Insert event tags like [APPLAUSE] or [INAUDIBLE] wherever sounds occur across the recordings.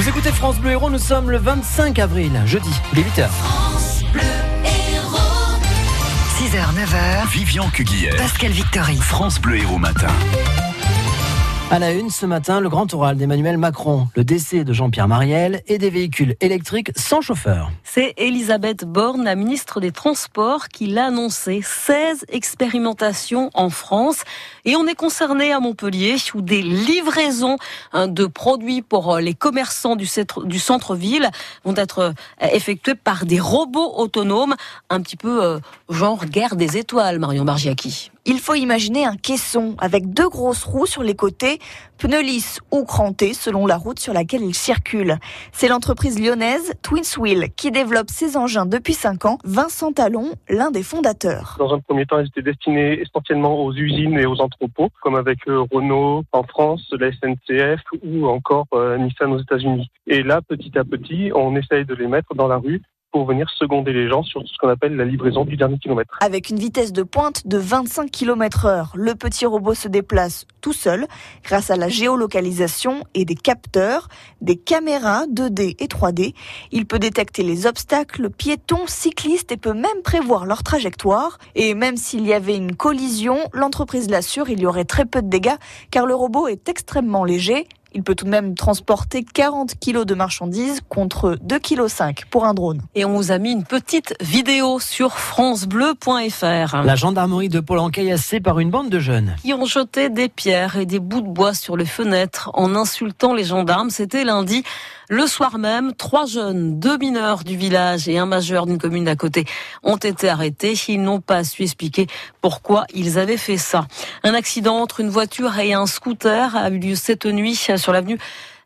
Vous écoutez France Bleu Héros, nous sommes le 25 avril, jeudi, il est 8h. 6h, 9h, Vivian Cuguière. Pascal Victory. France Bleu Héros Matin. À la une ce matin, le grand oral d'Emmanuel Macron, le décès de Jean-Pierre Mariel et des véhicules électriques sans chauffeur. C'est Elisabeth Borne, la ministre des Transports, qui l'a annoncé. 16 expérimentations en France. Et on est concerné à Montpellier où des livraisons hein, de produits pour euh, les commerçants du centre-ville vont être euh, effectuées par des robots autonomes, un petit peu euh, genre guerre des étoiles, Marion Bargiaki. Il faut imaginer un caisson avec deux grosses roues sur les côtés, pneus lisses ou crantés selon la route sur laquelle il circule. C'est l'entreprise lyonnaise Twinswheel qui développe ces engins depuis 5 ans. Vincent Talon, l'un des fondateurs. Dans un premier temps, ils étaient destinés essentiellement aux usines et aux entrepôts, comme avec euh, Renault en France, la SNCF ou encore euh, Nissan aux États-Unis. Et là, petit à petit, on essaye de les mettre dans la rue pour venir seconder les gens sur ce qu'on appelle la livraison du dernier kilomètre. Avec une vitesse de pointe de 25 km heure, le petit robot se déplace tout seul grâce à la géolocalisation et des capteurs, des caméras 2D et 3D. Il peut détecter les obstacles, piétons, cyclistes et peut même prévoir leur trajectoire. Et même s'il y avait une collision, l'entreprise l'assure, il y aurait très peu de dégâts car le robot est extrêmement léger il peut tout de même transporter 40 kilos de marchandises contre 2,5 kg pour un drone. Et on vous a mis une petite vidéo sur francebleu.fr. La gendarmerie de Pôle est caillassée par une bande de jeunes. Qui ont jeté des pierres et des bouts de bois sur les fenêtres en insultant les gendarmes. C'était lundi. Le soir même, trois jeunes, deux mineurs du village et un majeur d'une commune d'à côté ont été arrêtés. Ils n'ont pas su expliquer pourquoi ils avaient fait ça. Un accident entre une voiture et un scooter a eu lieu cette nuit sur l'avenue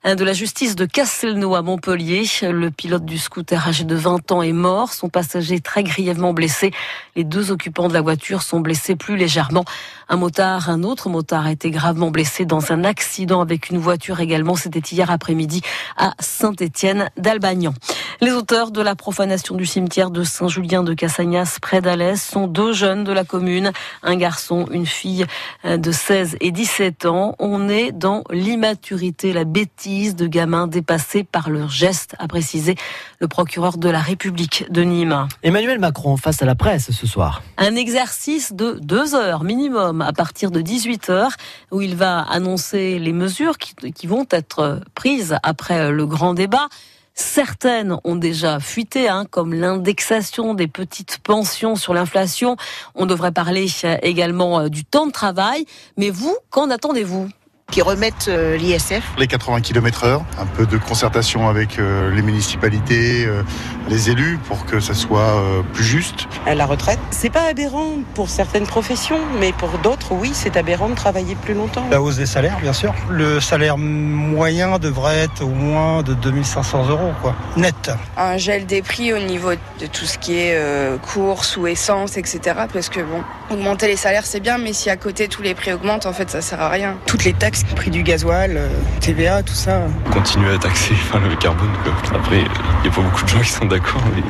de la justice de Castelnau à Montpellier. Le pilote du scooter âgé de 20 ans est mort, son passager très grièvement blessé. Les deux occupants de la voiture sont blessés plus légèrement. Un motard, un autre motard a été gravement blessé dans un accident avec une voiture également. C'était hier après-midi à Saint-Étienne d'Albagnan. Les auteurs de la profanation du cimetière de Saint-Julien de Cassagnas près d'Alès sont deux jeunes de la commune, un garçon, une fille de 16 et 17 ans. On est dans l'immaturité, la bêtise de gamins dépassés par leurs gestes, a précisé le procureur de la République de Nîmes. Emmanuel Macron face à la presse ce soir. Un exercice de deux heures minimum à partir de 18 heures où il va annoncer les mesures qui, qui vont être prises après le grand débat. Certaines ont déjà fuité, hein, comme l'indexation des petites pensions sur l'inflation. On devrait parler également du temps de travail. Mais vous, qu'en attendez-vous? Qui remettent euh, l'ISF. Les 80 km heure, un peu de concertation avec euh, les municipalités, euh, les élus pour que ça soit plus juste. À la retraite, c'est pas aberrant pour certaines professions, mais pour d'autres, oui, c'est aberrant de travailler plus longtemps. La hausse des salaires, bien sûr. Le salaire moyen devrait être au moins de 2500 euros, quoi, net. Un gel des prix au niveau de tout ce qui est course ou essence, etc. Parce que bon, augmenter les salaires, c'est bien, mais si à côté tous les prix augmentent, en fait, ça sert à rien. Toutes les taxes prix du gasoil, euh, TVA, tout ça. Continuer à taxer [LAUGHS] le carbone. Après, il n'y a pas beaucoup de gens qui sont d'accord, mais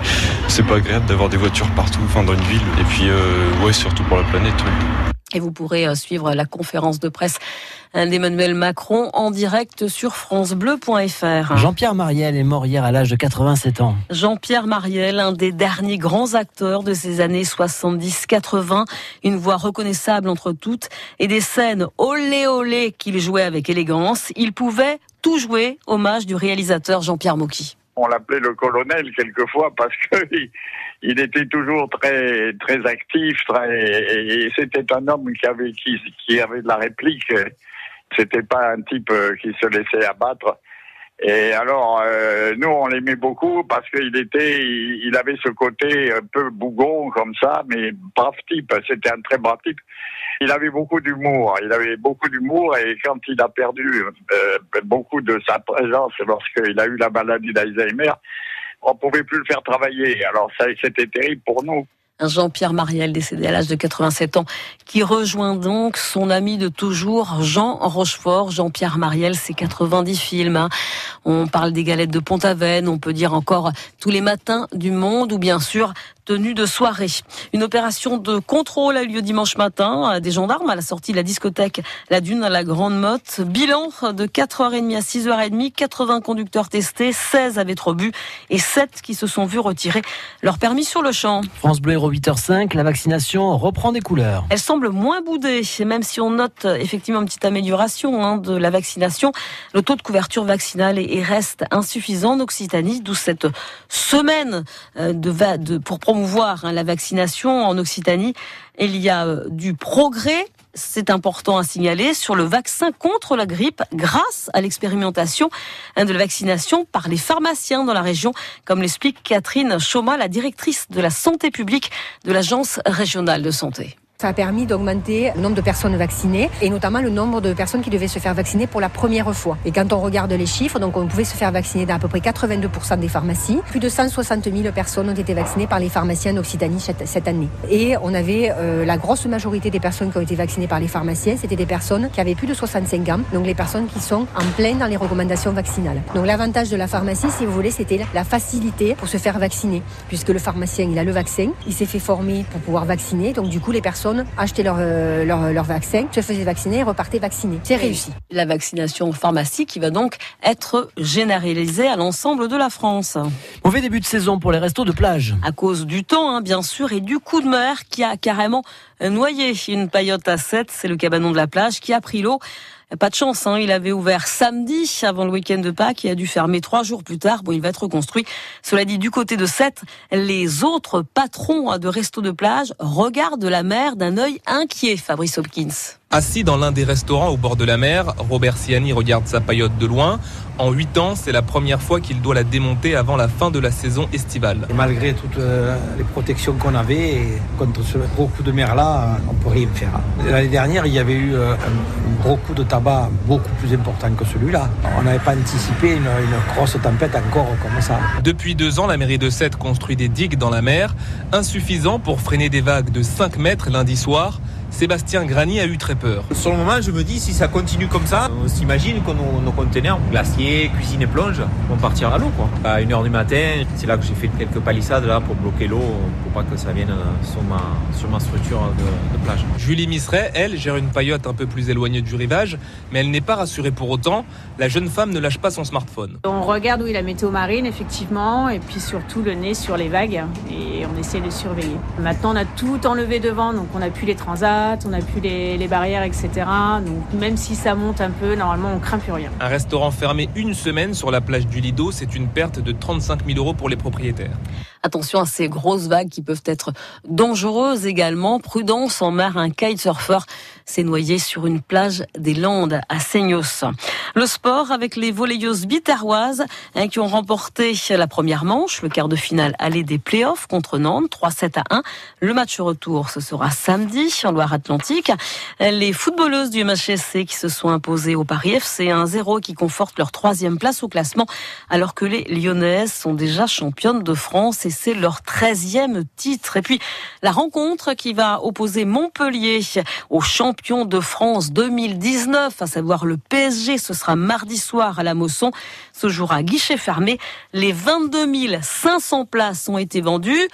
c'est pas agréable d'avoir des voitures partout, enfin dans une ville. Et puis, euh, ouais, surtout pour la planète. Et vous pourrez euh, suivre la conférence de presse d'Emmanuel Macron en direct sur francebleu.fr. Jean-Pierre Mariel est mort hier à l'âge de 87 ans. Jean-Pierre Mariel, un des derniers grands acteurs de ces années 70-80, une voix reconnaissable entre toutes et des scènes olé olé qu'il jouait avec élégance. Il pouvait tout jouer, hommage du réalisateur Jean-Pierre Mocky. On l'appelait le colonel quelquefois parce que [LAUGHS] il était toujours très très actif, et c'était un homme qui avait qui avait de la réplique. C'était pas un type euh, qui se laissait abattre. Et alors, euh, nous, on l'aimait beaucoup parce qu'il était, il, avait ce côté un peu bougon comme ça, mais brave type. C'était un très brave type. Il avait beaucoup d'humour. Il avait beaucoup d'humour et quand il a perdu euh, beaucoup de sa présence lorsqu'il a eu la maladie d'Alzheimer, on pouvait plus le faire travailler. Alors ça, c'était terrible pour nous. Jean-Pierre Mariel, décédé à l'âge de 87 ans, qui rejoint donc son ami de toujours, Jean Rochefort. Jean-Pierre Mariel, c'est 90 films. Hein. On parle des galettes de Pont-Aven, on peut dire encore Tous les matins du monde, ou bien sûr tenue de soirée. Une opération de contrôle a eu lieu dimanche matin. Des gendarmes à la sortie de la discothèque La Dune à la Grande Motte. Bilan de 4h30 à 6h30. 80 conducteurs testés, 16 avaient trop bu et 7 qui se sont vus retirer leur permis sur le champ. France Bleu Héros 8h05, la vaccination reprend des couleurs. Elle semble moins boudée, même si on note effectivement une petite amélioration hein, de la vaccination. Le taux de couverture vaccinale est, reste insuffisant en Occitanie, d'où cette semaine euh, de, de pour promouvoir hein, la vaccination en Occitanie. Il y a euh, du progrès, c'est important à signaler, sur le vaccin contre la grippe grâce à l'expérimentation hein, de la vaccination par les pharmaciens dans la région, comme l'explique Catherine Choma, la directrice de la santé publique de l'Agence régionale de santé. A permis d'augmenter le nombre de personnes vaccinées et notamment le nombre de personnes qui devaient se faire vacciner pour la première fois. Et quand on regarde les chiffres, donc on pouvait se faire vacciner dans à peu près 82% des pharmacies. Plus de 160 000 personnes ont été vaccinées par les pharmaciens d'Occitanie cette année. Et on avait euh, la grosse majorité des personnes qui ont été vaccinées par les pharmaciens, c'était des personnes qui avaient plus de 65 ans, donc les personnes qui sont en plein dans les recommandations vaccinales. Donc l'avantage de la pharmacie, si vous voulez, c'était la facilité pour se faire vacciner, puisque le pharmacien, il a le vaccin, il s'est fait former pour pouvoir vacciner, donc du coup les personnes achetaient leur, euh, leur, leur, vaccin, se faisaient vacciner et repartaient vaccinés. C'est réussi. La vaccination pharmacie qui va donc être généralisée à l'ensemble de la France. Mauvais début de saison pour les restos de plage. À cause du temps, hein, bien sûr, et du coup de mer qui a carrément noyé une paillote à 7, c'est le cabanon de la plage qui a pris l'eau. Pas de chance, hein. il avait ouvert samedi avant le week-end de Pâques et a dû fermer trois jours plus tard. Bon, il va être reconstruit. Cela dit, du côté de Sète, les autres patrons de restos de plage regardent la mer d'un œil inquiet, Fabrice Hopkins. Assis dans l'un des restaurants au bord de la mer, Robert Siani regarde sa paillote de loin. En 8 ans, c'est la première fois qu'il doit la démonter avant la fin de la saison estivale. Et malgré toutes euh, les protections qu'on avait, contre ce gros coup de mer-là, on ne peut rien faire. L'année dernière, il y avait eu euh, un gros coup de tabac beaucoup plus important que celui-là. On n'avait pas anticipé une, une, grosse tempête encore comme ça. Depuis deux ans, la mairie de Sète construit des digues dans la mer, insuffisant pour freiner des vagues de 5 mètres lundi soir. Sébastien Grani a eu très peur. Sur le moment, je me dis, si ça continue comme ça, on s'imagine que nos, nos, conteneurs, glaciers, cuisine et plonge, vont partir à l'eau. À 1h du matin, c'est là que j'ai fait quelques palissades là, pour bloquer l'eau, pour pas que ça vienne sur ma, sur ma structure de, de plage. Julie Miseret, elle, gère une paillote un peu plus éloignée du rivage, mais elle n'est pas rassurée pour autant. La jeune femme ne lâche pas son smartphone. On regarde où est la météo marine, effectivement, et puis surtout le nez sur les vagues, et on essaie de surveiller. Maintenant, on a tout enlevé devant, donc on a pu les transats, on a plus les, les, barrières, etc. Donc même si ça monte un peu, normalement on craint plus rien. Un restaurant fermé une semaine sur la plage du Lido, c'est une perte de 35 000 euros pour les propriétaires. Attention à ces grosses vagues qui peuvent être dangereuses également. Prudence en mer, un kitesurfer s'est noyé sur une plage des Landes à Seignos. Le sport avec les volleyeuses biterroises hein, qui ont remporté la première manche, le quart de finale aller des playoffs contre Nantes, 3-7 à 1. Le match retour, ce sera samedi en Loire-Atlantique. Les footballeuses du MHSC qui se sont imposées au Paris FC 1-0 qui conforte leur troisième place au classement alors que les Lyonnaises sont déjà championnes de France et c'est leur 13e titre. Et puis la rencontre qui va opposer Montpellier aux champions de France 2019, à savoir le PSG, ce sera mardi soir à la Mosson. Ce jour à guichet fermé, les 22 500 places ont été vendues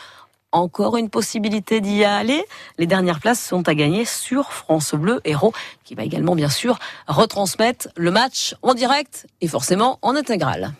encore une possibilité d'y aller. Les dernières places sont à gagner sur France Bleu Héros, qui va également bien sûr retransmettre le match en direct et forcément en intégral.